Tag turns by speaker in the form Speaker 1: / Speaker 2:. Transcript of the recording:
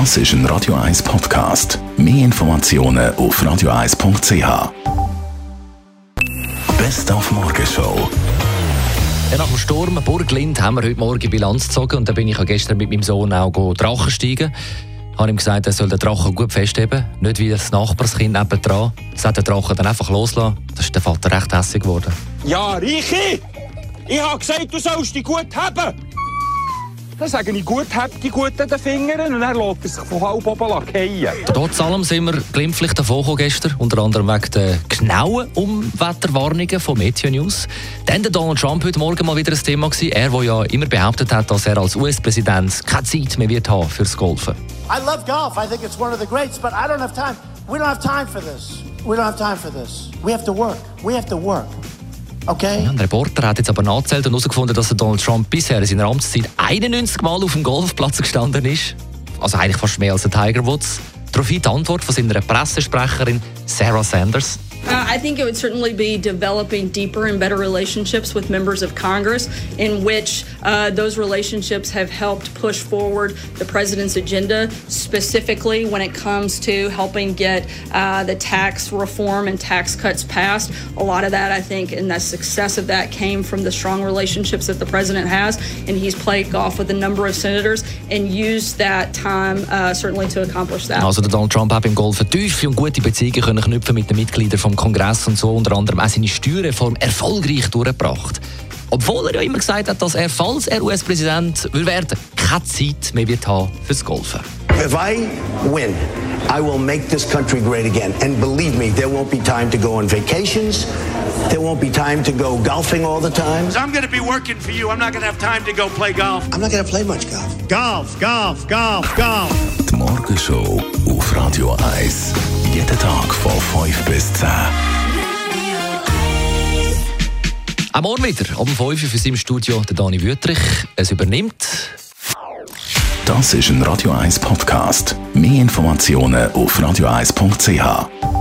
Speaker 1: Das ist ein Radio 1 Podcast. Mehr Informationen auf radio1.ch. Best auf Morgenshow.
Speaker 2: Ja, nach dem Sturm Burglind haben wir heute Morgen Bilanz gezogen und da bin ich auch gestern mit meinem Sohn auch Drachen steigen. Ich habe ihm gesagt, er soll den Drachen gut festheben, nicht wie das Nachbarskind nebendran. Das hat der Drachen dann einfach losgelassen. Da ist der Vater recht hässlich geworden.
Speaker 3: Ja, Reiche! Ich habe gesagt, du sollst dich gut haben! Dann sage ich, gut hab die gut an den Fingern und dann lässt er sich von halb oben fallen.
Speaker 2: Trotz allem sind wir glimpflich davon gestern, unter anderem wegen der genauen Umwetterwarnungen von Meteo News. Dann der Donald Trump heute Morgen mal wieder ein Thema gewesen. Er, der ja immer behauptet hat, dass er als US-Präsident keine Zeit mehr wird haben fürs Golfen.
Speaker 4: I love golf. I think it's one of the greats, but I don't have time. We don't have time for this. We don't have time for this. We have to work. We have to work. Okay?
Speaker 2: Ja, ein Reporter hat jetzt aber nachgezählt und herausgefunden, dass Donald Trump bisher in seiner Amtszeit 91 Mal auf dem Golfplatz gestanden ist. Also eigentlich fast mehr als der Tiger Woods. Daraufhin die Antwort von seiner Pressesprecherin Sarah Sanders.
Speaker 5: Uh, I think it would certainly be developing deeper and better relationships with members of Congress, in which uh, those relationships have helped push forward the president's agenda, specifically when it comes to helping get uh, the tax reform and tax cuts passed. A lot of that, I think, and the success of that came from the strong relationships that the president has, and he's played golf with a number of senators and used that time uh, certainly to accomplish that.
Speaker 2: Also Donald Trump hat im Golf tiefe und gute Beziehungen können knüpfen mit den Mitgliedern vom Kongress und so unter anderem auch seine Steuerreform erfolgreich durchgebracht. Obwohl er ja immer gesagt hat, dass er, falls er US-Präsident werden keine Zeit mehr wird haben fürs Golfen.
Speaker 6: If I win, I will make this country great again. And believe me, there won't be time to go on vacations. There won't be time to go golfing all the time.
Speaker 3: I'm going to be working for you. I'm not going to have time to go play golf.
Speaker 6: I'm not going to play much golf.
Speaker 3: Golf, golf, golf, golf.
Speaker 1: Die Morgenshow auf Radio 1. Jeden Tag von 5 bis 10.
Speaker 2: Am Morgen wieder, um 5 Uhr für sein Studio der Dani Wüttrich. Es übernimmt
Speaker 1: Das ist ein Radio 1 Podcast. Mehr Informationen auf radio1.ch.